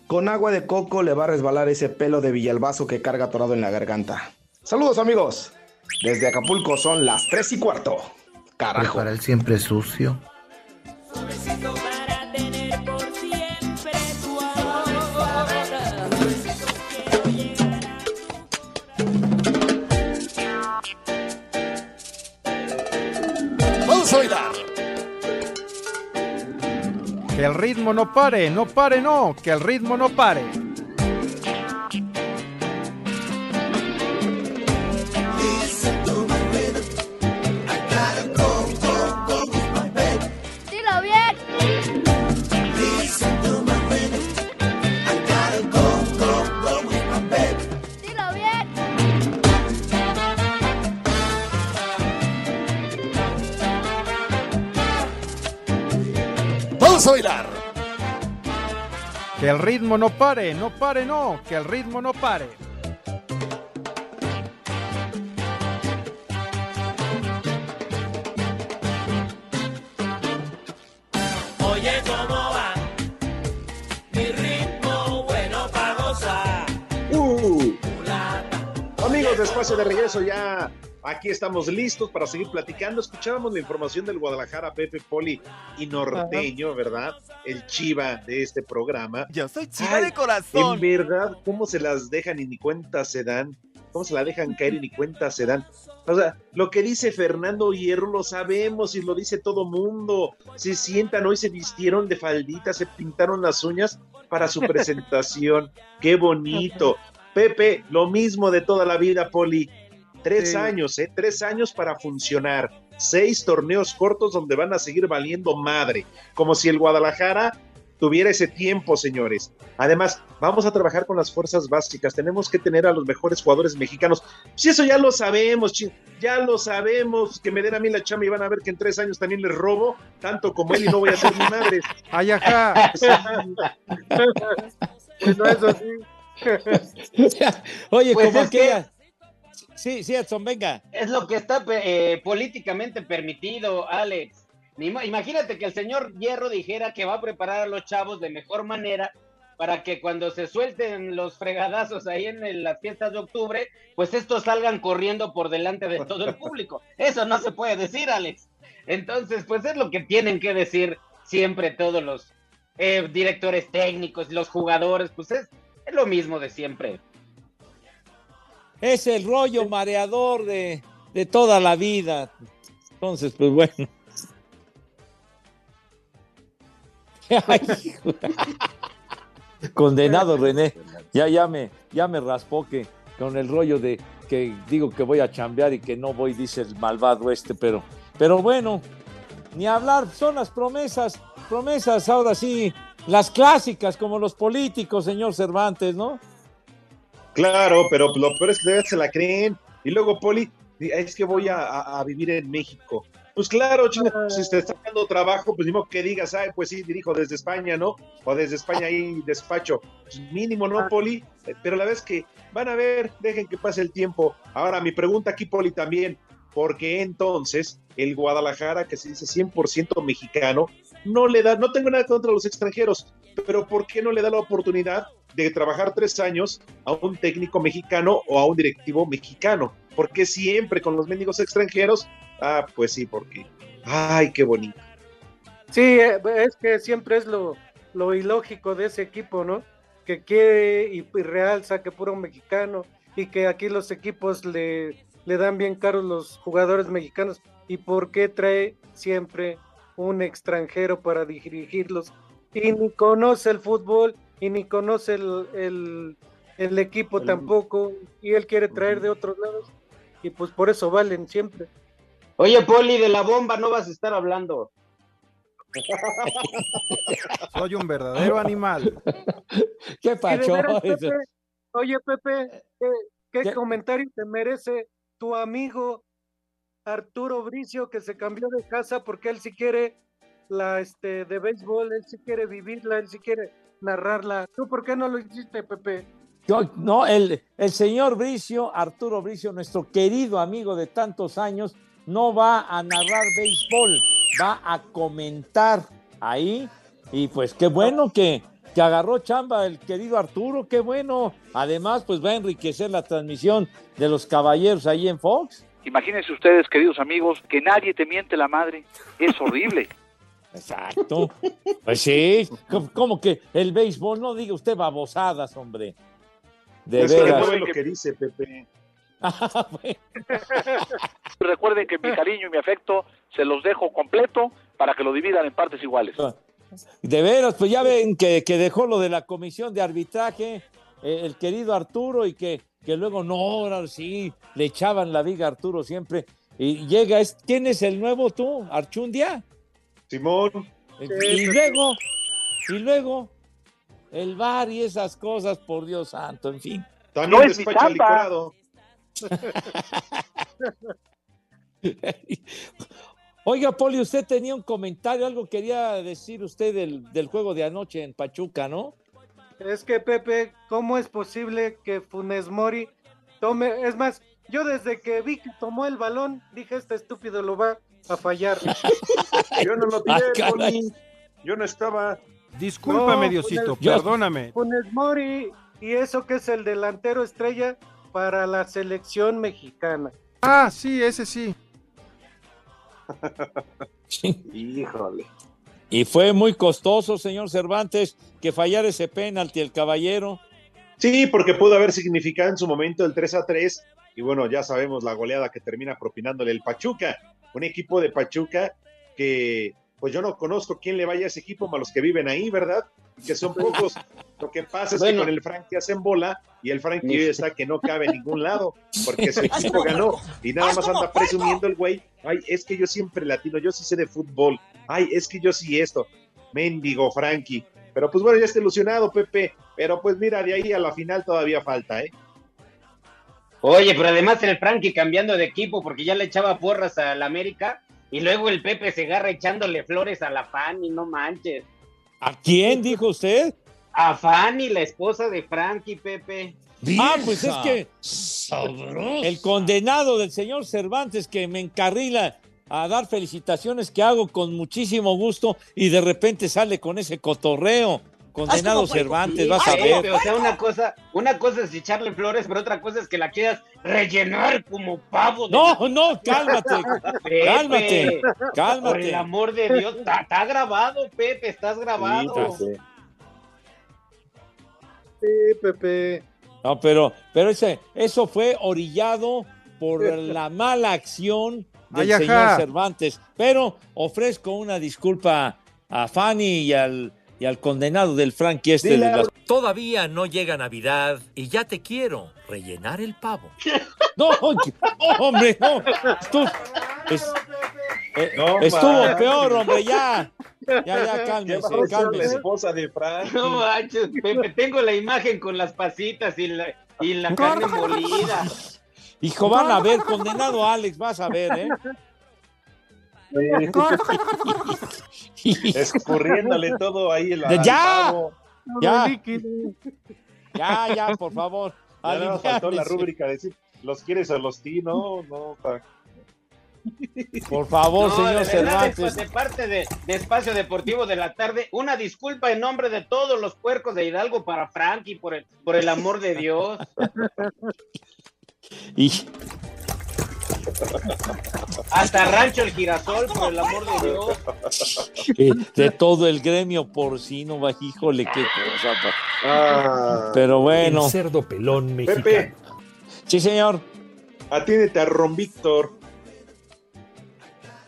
Speaker 39: Con agua de coco le va a resbalar ese pelo de Villalbazo que carga atorado en la garganta. Saludos amigos, desde Acapulco son las 3 y cuarto. Carajo.
Speaker 40: Para el siempre sucio.
Speaker 41: Vamos a bailar.
Speaker 42: Que el ritmo no pare, no pare, no, que el ritmo no pare. El ritmo no pare, no pare, no, que el ritmo no pare.
Speaker 40: Oye, ¿cómo va? Mi ritmo bueno para gozar.
Speaker 8: Uh. Amigos, de espacio de regreso ya. Aquí estamos listos para seguir platicando. Escuchábamos la información del Guadalajara, Pepe Poli y Norteño, ¿verdad? El chiva de este programa.
Speaker 43: Yo soy chiva de corazón.
Speaker 8: En verdad, ¿cómo se las dejan y ni cuenta se dan? ¿Cómo se la dejan caer y ni cuenta se dan? O sea, lo que dice Fernando Hierro lo sabemos y lo dice todo mundo. Se sientan hoy, se vistieron de faldita, se pintaron las uñas para su presentación. Qué bonito. Pepe, lo mismo de toda la vida, Poli. Tres
Speaker 43: Sí.
Speaker 8: años, ¿eh? Tres años para funcionar. Seis torneos cortos donde van a seguir valiendo madre. Como si el Guadalajara tuviera ese tiempo, señores. Además, vamos a trabajar con las fuerzas básicas. Tenemos que tener a los mejores jugadores mexicanos. Si eso ya lo sabemos, ya lo sabemos. Que me den a mí la chamba y van a ver que en tres años también les robo, tanto como él y no voy a ser mi madre.
Speaker 42: Ay, ajá.
Speaker 4: Bueno, eso sí.
Speaker 7: Oye,
Speaker 4: Pues
Speaker 7: como
Speaker 4: es que-.
Speaker 7: Sí, sí, Edson, venga.
Speaker 4: Es lo que está eh, políticamente permitido, Alex. Imagínate que el señor Hierro dijera que va a preparar a los chavos de mejor manera para que cuando se suelten los fregadazos ahí en el- las fiestas de octubre, pues estos salgan corriendo por delante de todo el público. Eso no se puede decir, Alex. Entonces, pues es lo que tienen que decir siempre todos los eh, directores técnicos, los jugadores, pues es, es lo mismo de siempre.
Speaker 7: Es el rollo mareador de, de toda la vida. Entonces, pues bueno. Ay. Condenado René. Ya, ya me, ya me raspó que con el rollo de que digo que voy a chambear y que no voy, dice el malvado este, pero, pero bueno, ni hablar, son las promesas, promesas, ahora sí, las clásicas, como los políticos, señor Cervantes, ¿no?
Speaker 8: Claro, pero lo peor es que todavía se la creen. Y luego, Poli, es que voy a, a- a vivir en México. Pues claro, chino, si te está dando trabajo, pues modo que digas, ay, pues sí, dirijo desde España, ¿no? O desde España ahí despacho. Pues mínimo, ¿no, Poli? Eh, Pero la vez que van a ver, dejen que pase el tiempo. Ahora, mi pregunta aquí, Poli, también, ¿por qué entonces el Guadalajara, que se dice 100% mexicano, no le da, no tengo nada contra los extranjeros, pero ¿por qué no le da la oportunidad de trabajar tres años a un técnico mexicano o a un directivo mexicano? ¿Por qué siempre con los mendigos extranjeros? Ah, pues sí, porque. Ay, qué bonito.
Speaker 44: Sí, eh, es que siempre es lo, lo ilógico de ese equipo, ¿no? Que quiere y, y realza que puro mexicano y que aquí los equipos le, le dan bien caros los jugadores mexicanos. ¿Y por qué trae siempre un extranjero para dirigirlos? Y ni conoce el fútbol y ni conoce el, el, el equipo tampoco. Y él quiere traer de otros lados. Y pues por eso valen siempre.
Speaker 4: Oye, Poli, de la bomba no vas a estar hablando.
Speaker 42: Soy un verdadero animal.
Speaker 7: ¿Qué pacho?
Speaker 44: veras, Pepe, oye, Pepe, ¿qué, qué comentario te merece tu amigo Arturo Bricio que se cambió de casa porque él sí quiere la este de béisbol, él sí quiere vivirla, él sí quiere narrarla. ¿Tú por qué no lo hiciste, Pepe?
Speaker 7: Yo- no, el, el señor Bricio, Arturo Bricio, nuestro querido amigo de tantos años, no va a narrar béisbol, va a comentar ahí. Y pues qué bueno que, que agarró chamba el querido Arturo, qué bueno. Además, pues va a enriquecer la transmisión de los caballeros ahí en Fox.
Speaker 31: Imagínense ustedes, queridos amigos, que nadie te miente la madre. Es horrible.
Speaker 7: Exacto. Pues sí, como, que el béisbol, no diga usted babosadas, hombre. De veras.
Speaker 8: lo que dice Pepe.
Speaker 31: Recuerden que mi cariño y mi afecto se los dejo completo para que lo dividan en partes iguales.
Speaker 7: De veras, pues ya ven que, que dejó lo de la comisión de arbitraje eh, el querido Arturo y que, que luego no, ahora sí, le echaban la viga a Arturo siempre. Y llega, es, ¿quién es el nuevo tú? ¿Archundia?
Speaker 8: Simón.
Speaker 7: Y luego, y luego, el bar y esas cosas, por Dios santo, en fin.
Speaker 8: También No es mi despacha.
Speaker 7: Oiga, Poli, usted tenía un comentario, algo quería decir usted del, del juego de anoche en Pachuca, ¿no?
Speaker 44: Es que Pepe, ¿cómo es posible que Funes Mori tome? Es más, yo desde que vi que tomó el balón, dije, este estúpido lo va a fallar.
Speaker 8: Yo no lo
Speaker 44: Ah,
Speaker 8: tiré. Yo no estaba.
Speaker 42: Discúlpame,
Speaker 44: No,
Speaker 42: Diosito,
Speaker 44: Funes-
Speaker 42: perdóname.
Speaker 44: Funes Mori, y eso que es el delantero estrella para la selección mexicana.
Speaker 42: Ah, sí, ese sí.
Speaker 8: Híjole.
Speaker 7: Y fue muy costoso, señor Cervantes, que fallar ese penalti el caballero.
Speaker 8: Sí, porque pudo haber significado en su momento el 3 a 3. Y bueno, ya sabemos la goleada que termina propinándole el Pachuca. Un equipo de Pachuca que, pues yo no conozco quién le vaya a ese equipo, más los que viven ahí, ¿verdad? Que son pocos. Lo que pasa es
Speaker 4: Bueno.
Speaker 8: que con el Frankie hacen bola y el Frankie hoy está que no cabe en ningún lado porque su equipo ganó y nada más anda presumiendo el güey. Ay, es que yo siempre latino, yo sí sé de fútbol. Ay, es que yo sí esto. Mendigo Frankie. Pero pues bueno, ya está ilusionado, Pepe. Pero pues mira, de ahí a la final todavía falta, ¿eh?
Speaker 4: Oye, pero además el Frankie cambiando de equipo porque ya le echaba porras al América y luego el Pepe se agarra echándole flores a la Fanny, no manches.
Speaker 7: ¿A quién dijo usted?
Speaker 4: A Fanny, la esposa de Frankie, Pepe.
Speaker 7: Ah, pues es que el condenado del señor Cervantes que me encarrila a dar felicitaciones que hago con muchísimo gusto y de repente sale con ese cotorreo. Condenado Cervantes, vas a ver.
Speaker 4: O sea, una cosa, una cosa es echarle flores, pero otra cosa es que la quieras rellenar como pavo. de-
Speaker 7: No, no, cálmate,
Speaker 4: Pepe,
Speaker 7: cálmate,
Speaker 4: Por
Speaker 7: cálmate.
Speaker 4: el amor de Dios, está, grabado, Pepe, estás grabado.
Speaker 44: Sí, Pepe.
Speaker 7: No, pero, pero ese, eso fue orillado por la mala acción del
Speaker 42: Ay,
Speaker 7: señor. Cervantes. Pero ofrezco una disculpa a Fanny y al, y al condenado del Frankie este de las...
Speaker 10: Todavía no llega Navidad y ya te quiero rellenar el pavo.
Speaker 7: No, hombre, no. Tú- es- eh,
Speaker 8: No,
Speaker 7: estuvo
Speaker 8: man.
Speaker 7: peor, hombre, ya. Ya, ya,
Speaker 8: ¿Qué
Speaker 7: cálmese,
Speaker 8: la
Speaker 7: cálmese.
Speaker 8: esposa de Frankie?
Speaker 4: No manches, Pepe, tengo la imagen con las pasitas y la, y la carne molida.
Speaker 7: Hijo, van a ver, condenado Alex, vas a ver, ¿eh?
Speaker 8: Escurriéndole todo ahí el
Speaker 7: ¡Ya! Ya, ya, ya, por favor.
Speaker 8: Ya más faltó la rúbrica de decir, ¿los quieres a los ti? No, no. pa-
Speaker 7: Por favor,
Speaker 4: No,
Speaker 7: señor
Speaker 4: de
Speaker 7: Cervantes.
Speaker 4: de, de parte de, de Espacio Deportivo de la Tarde, una disculpa en nombre de todos los puercos de Hidalgo para Frankie, por el, por el amor de Dios.
Speaker 7: Y
Speaker 4: Hasta Rancho el Girasol, por el amor de Dios.
Speaker 7: eh, de todo el gremio porcino, va, híjole, qué cosa.
Speaker 8: Ah,
Speaker 7: Pero bueno.
Speaker 10: El cerdo pelón mexicano.
Speaker 8: Pepe,
Speaker 7: Sí, señor.
Speaker 8: atiéndete a Ron Víctor,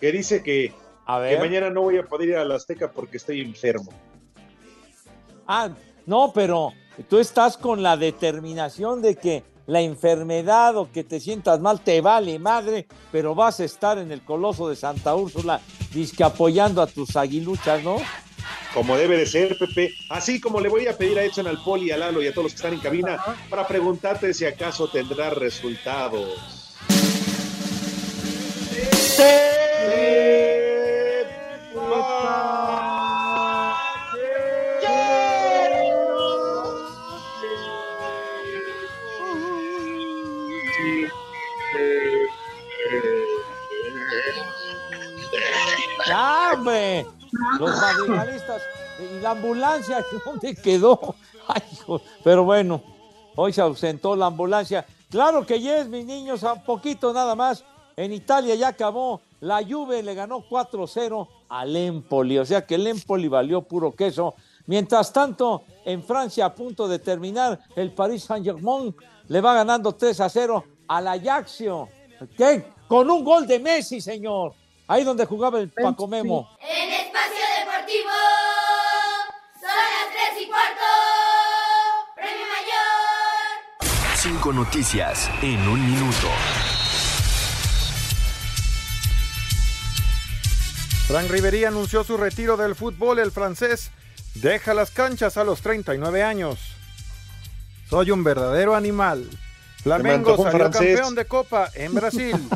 Speaker 8: que dice que,
Speaker 7: A
Speaker 8: que
Speaker 7: ver.
Speaker 8: mañana no voy a poder ir a la Azteca porque estoy enfermo.
Speaker 7: Ah, no, pero tú estás con la determinación de que la enfermedad o que te sientas mal te vale madre, pero vas a estar en el Coloso de Santa Úrsula disque apoyando a tus aguiluchas, ¿no?
Speaker 8: Como debe de ser, Pepe. Así como le voy a pedir a Edson, al Poli, a Lalo y a todos los que están en cabina para preguntarte si acaso tendrá resultados.
Speaker 7: Ambulancia, ¿dónde quedó? Ay, hijo, pero bueno, hoy se ausentó la ambulancia. Claro que yes, mis niños, a poquito nada más. En Italia ya acabó. La Juve le ganó 4-0 al Empoli, o sea que el Empoli valió puro queso. Mientras tanto, en Francia, a punto de terminar, el Paris Saint-Germain le va ganando 3 a 0 al Ajaxio. ¿Qué? Con un gol de Messi, señor. Ahí donde jugaba el Paco Memo.
Speaker 45: En Espacio Deportivo
Speaker 2: Cinco noticias en un minuto.
Speaker 42: Frank Ribery anunció su retiro del fútbol. El francés deja las canchas a los 39 años. Soy un verdadero animal. Flamengo salió
Speaker 8: francés.
Speaker 42: campeón de Copa en Brasil.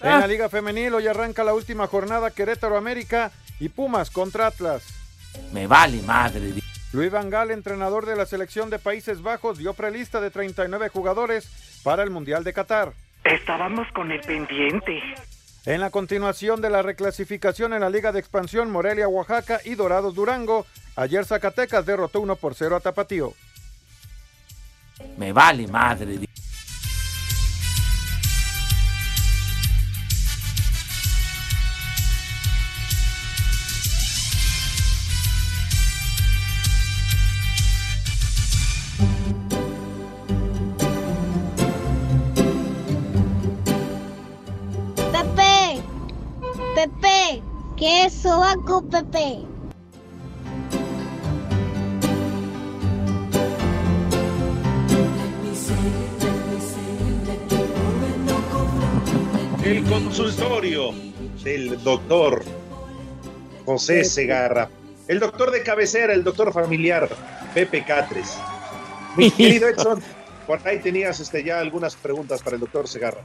Speaker 42: En
Speaker 8: Ah.
Speaker 42: la Liga Femenil hoy arranca la última jornada Querétaro América y Pumas contra Atlas.
Speaker 46: Me vale madre.
Speaker 42: Luis Van Gaal, entrenador de la selección de Países Bajos, dio prelista de 39 jugadores para el Mundial de Qatar.
Speaker 31: Estábamos con el pendiente.
Speaker 42: En la continuación de la reclasificación en la Liga de Expansión, Morelia, Oaxaca y Dorados Durango, ayer Zacatecas derrotó 1 por 0 a Tapatío.
Speaker 46: Me vale madre.
Speaker 8: El consultorio del doctor José Segarra. El doctor de cabecera, el doctor familiar, Pepe Catres. Mi querido Edson, por ahí tenías este, ya algunas preguntas para el doctor Segarra.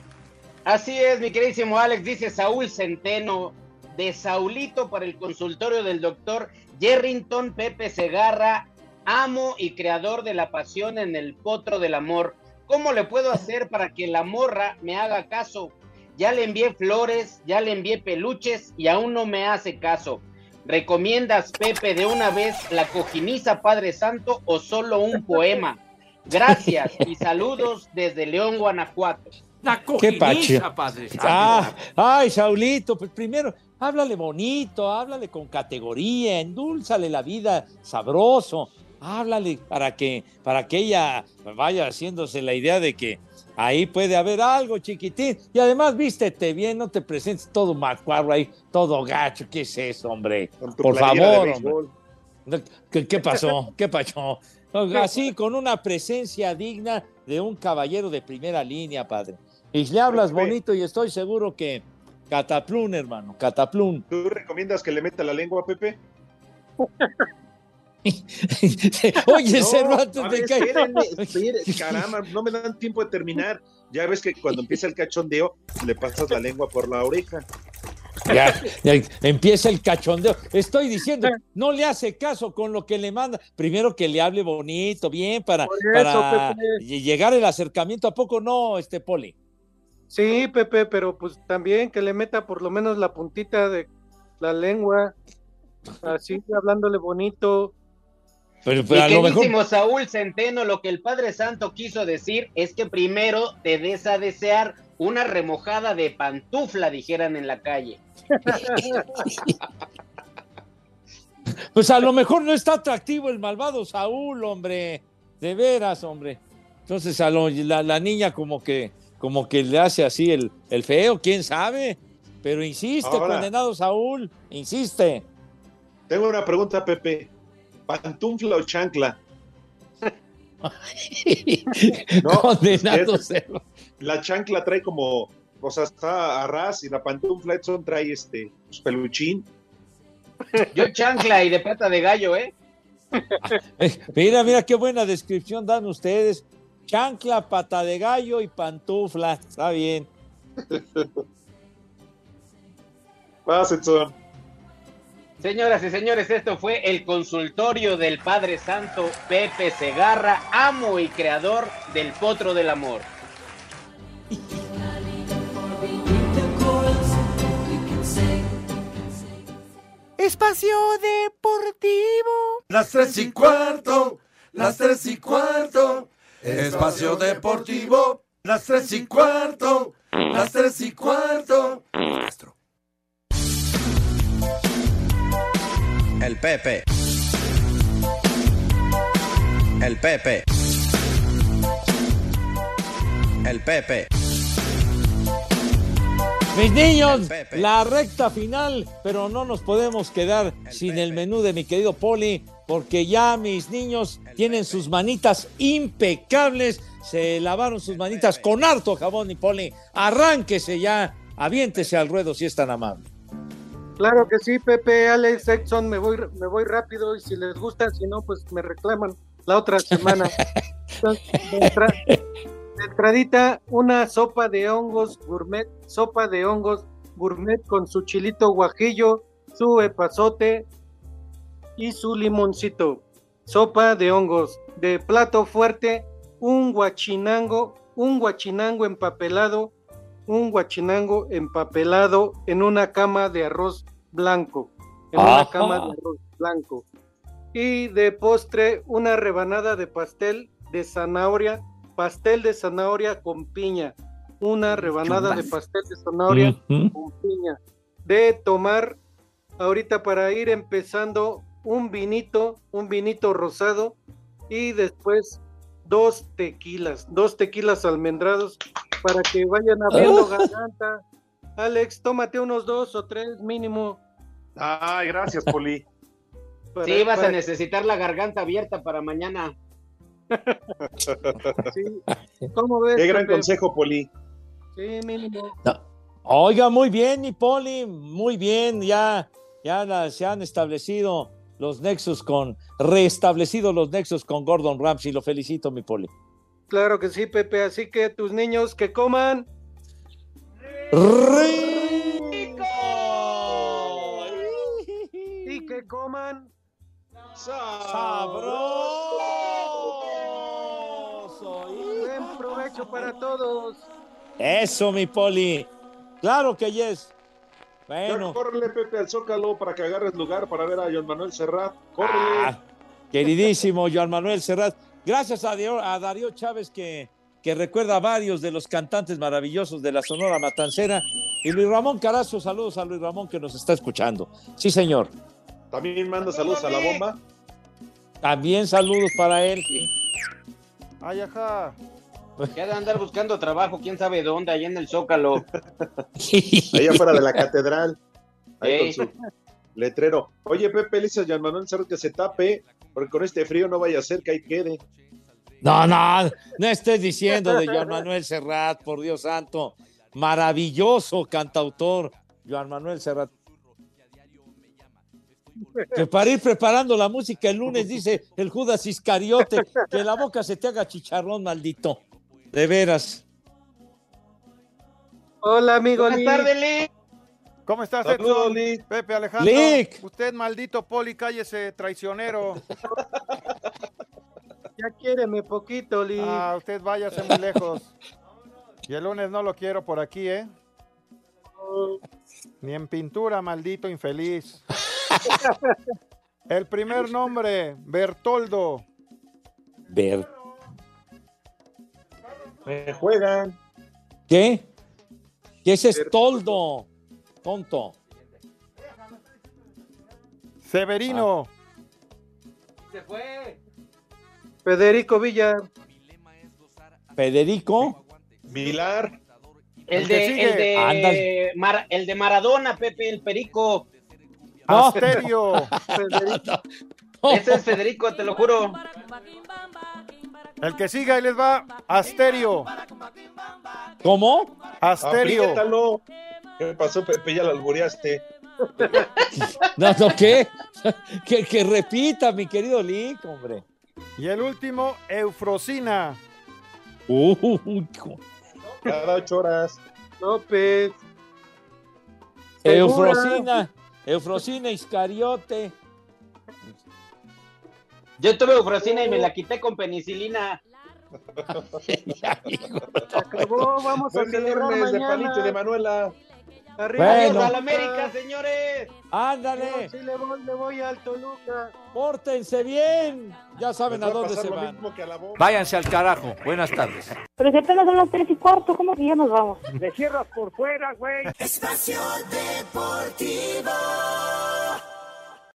Speaker 4: Así es, mi queridísimo Alex, dice Saúl Centeno, de Saulito para el consultorio del doctor Jerrington Pepe Segarra, amo y creador de la pasión en el potro del amor. ¿Cómo le puedo hacer para que la morra me haga caso? Ya le envié flores, ya le envié peluches y aún no me hace caso. ¿Recomiendas, Pepe, de una vez la cojiniza Padre Santo o solo un poema? Gracias y saludos desde León, Guanajuato.
Speaker 46: La cojiniza, padre.
Speaker 7: Ah, ay, Saulito, pues primero, háblale bonito, háblale con categoría, endúlzale la vida sabroso, háblale para que, para que ella vaya haciéndose la idea de que ahí puede haber algo, chiquitín. Y además, vístete bien, no te presentes todo macuarro ahí, todo gacho, ¿qué es eso, hombre? Por favor, hombre. ¿Qué, qué pasó? ¿Qué pasó? Así, con una presencia digna de un caballero de primera línea, padre. Y le hablas
Speaker 8: Pepe.
Speaker 7: bonito y estoy seguro que cataplún, hermano, cataplún.
Speaker 8: ¿Tú recomiendas que le meta la lengua a Pepe?
Speaker 7: Oye,
Speaker 8: No,
Speaker 7: Cervantes, te
Speaker 8: ver, espérenme, espérenme, caramba, no me dan tiempo de terminar. Ya ves que cuando empieza el cachondeo, le pasas la lengua por la oreja.
Speaker 7: Ya, ya empieza el cachondeo. Estoy diciendo, no le hace caso con lo que le manda. Primero que le hable bonito, bien, para,
Speaker 44: eso,
Speaker 7: para llegar el acercamiento. ¿A poco no, este Poli?
Speaker 44: Sí, Pepe, pero pues también que le meta por lo menos la puntita de la lengua, así hablándole bonito.
Speaker 7: Pero, pero a lo mejor.
Speaker 4: Saúl Centeno, lo que el Padre Santo quiso decir es que primero te des a desear una remojada de pantufla, dijeran en la calle.
Speaker 7: Pues a lo mejor no está atractivo el malvado Saúl, hombre. De veras, hombre. Entonces a lo- la, la niña como que, como que le hace así el, el feo, quién sabe. Pero insiste,
Speaker 8: Ahora.
Speaker 7: condenado Saúl, insiste.
Speaker 8: Tengo una pregunta, Pepe. ¿Pantufla o chancla? No,
Speaker 7: condenado
Speaker 8: es La chancla trae como, o sea, está a ras y la pantufla Edson trae este pues, peluchín.
Speaker 4: Yo chancla y de pata de gallo. Eh,
Speaker 7: Mira, mira qué buena descripción dan ustedes. Chancla, pata de gallo y pantufla. Está bien.
Speaker 4: Señoras y señores, esto fue el consultorio del Padre Santo Pepe Segarra, amo y creador del Potro del Amor.
Speaker 47: Espacio Deportivo. Las tres y cuarto, las tres y cuarto. Espacio Deportivo. Las tres y cuarto, las tres y cuarto.
Speaker 9: El Pepe. El Pepe. El Pepe.
Speaker 7: Mis niños, la recta final, pero no nos podemos quedar sin el menú de mi querido Poli, porque ya mis niños tienen sus manitas impecables, se lavaron sus manitas con harto jabón y Poli. Arránquese ya, aviéntese al ruedo si es tan amable.
Speaker 44: Claro que sí, Pepe, Alex, Exxon, me voy, me voy rápido y si les gusta, si no, pues me reclaman la otra semana. Entonces, entradita, una sopa de hongos gourmet, sopa de hongos gourmet con su chilito guajillo, su epazote, y su limoncito. Sopa de hongos. De plato fuerte, un guachinango, un guachinango empapelado, un guachinango empapelado en una cama de arroz blanco. En una cama de arroz blanco. Y de postre, una rebanada de pastel de zanahoria, pastel de zanahoria con piña. Una rebanada de pastel de zanahoria con piña. De tomar ahorita para ir empezando un vinito, un vinito rosado y después dos tequilas, dos tequilas almendrados para que vayan abriendo
Speaker 8: Oh.
Speaker 44: garganta. Alex, tómate unos dos o tres mínimo.
Speaker 8: Ay, gracias, Poli.
Speaker 44: Para-
Speaker 4: Sí, vas a necesitar la garganta abierta para mañana.
Speaker 44: ¿Cómo ves?
Speaker 8: Qué gran
Speaker 44: Pepe?
Speaker 8: consejo, Poli.
Speaker 44: Sí, mínimo.
Speaker 7: Oiga, muy bien, mi Poli, muy bien. Ya, ya la- se han establecido los nexos con, restablecido los nexos con Gordon Ramsay. Lo felicito, mi Poli.
Speaker 44: Claro que sí, Pepe. Así que tus niños que coman. Y que coman.
Speaker 7: Sabroso.
Speaker 44: Buen provecho para todos.
Speaker 7: Eso, mi Poli. Claro que yes. Bueno.
Speaker 8: Ya, córrele, Pepe, al Zócalo para que agarres lugar para ver a John Manuel Serrat. Córrele.
Speaker 7: Ah, queridísimo Joan Manuel Serrat. Gracias a Darío, a Darío Chávez que, que recuerda a varios de los cantantes maravillosos de la Sonora Matancera. Y Luis Ramón Carazo, saludos a Luis Ramón que nos está escuchando. Sí, señor.
Speaker 8: También manda saludos a la bomba.
Speaker 7: También saludos para él.
Speaker 42: Ay, ajá.
Speaker 4: Ya de andar buscando trabajo, quién sabe dónde, allá en el Zócalo.
Speaker 8: Ahí afuera de la catedral. Ahí con su letrero. Oye, Pepe, le dice Manuel Serrat que se tape, porque con este frío no vaya a ser que ahí quede.
Speaker 7: No, no, no estés diciendo de Joan Manuel Serrat, por Dios santo. Maravilloso cantautor, Joan Manuel Serrat. Que para ir preparando la música el lunes, dice el Judas Iscariote, que la boca se te haga chicharrón, maldito. De veras.
Speaker 44: Hola, amigo.
Speaker 4: Buenas tardes, Lee.
Speaker 42: ¿Cómo estás, Edson?
Speaker 8: Lee.
Speaker 42: Pepe Alejandro.
Speaker 7: Lick.
Speaker 42: Usted, maldito poli, cállese, traicionero.
Speaker 44: Ya quiéreme poquito, Lee.
Speaker 42: Ah, usted váyase muy lejos. Y el lunes no lo quiero por aquí, ¿eh? Ni en pintura, maldito infeliz. El primer nombre, Bertoldo.
Speaker 7: Ver.
Speaker 8: Me juegan.
Speaker 7: ¿Qué? ¿Qué es estoldo? Tonto.
Speaker 42: Severino.
Speaker 4: Se fue.
Speaker 44: Federico Villa.
Speaker 7: Federico.
Speaker 8: Vilar.
Speaker 4: El de, el de. Mar- el de Maradona, Pepe, el perico.
Speaker 7: No.
Speaker 42: Asterio.
Speaker 44: Federico.
Speaker 4: Ese es Federico, te lo juro.
Speaker 42: El que siga, ahí les va. Asterio.
Speaker 7: ¿Cómo?
Speaker 42: Asterio.
Speaker 8: Apriétalo. ¿Qué pasó, Pepe? Ya lo albureaste.
Speaker 7: No, no, ¿qué? Que, que repita, mi querido Lick, hombre.
Speaker 42: Y el último, Eufrosina.
Speaker 7: Co-
Speaker 8: Cada ocho horas.
Speaker 44: López.
Speaker 7: Eufrosina, Eufrosina Iscariote.
Speaker 4: Yo tuve eufrosina y me la quité con penicilina.
Speaker 44: Se acabó. Vamos a celebrar
Speaker 8: de
Speaker 44: mañana.
Speaker 8: Palito de Manuela.
Speaker 44: Arriba.
Speaker 7: Bueno.
Speaker 4: A la América, señores.
Speaker 7: Ándale,
Speaker 44: Sí, le voy, le voy al Toluca.
Speaker 7: pórtense bien. Ya saben
Speaker 8: Les
Speaker 7: a dónde se van.
Speaker 48: Váyanse al carajo. Buenas tardes.
Speaker 49: Pero si apenas son las tres y cuarto, ¿cómo que ya nos vamos?
Speaker 50: Le cierras por fuera, güey.
Speaker 51: Espacio Deportivo.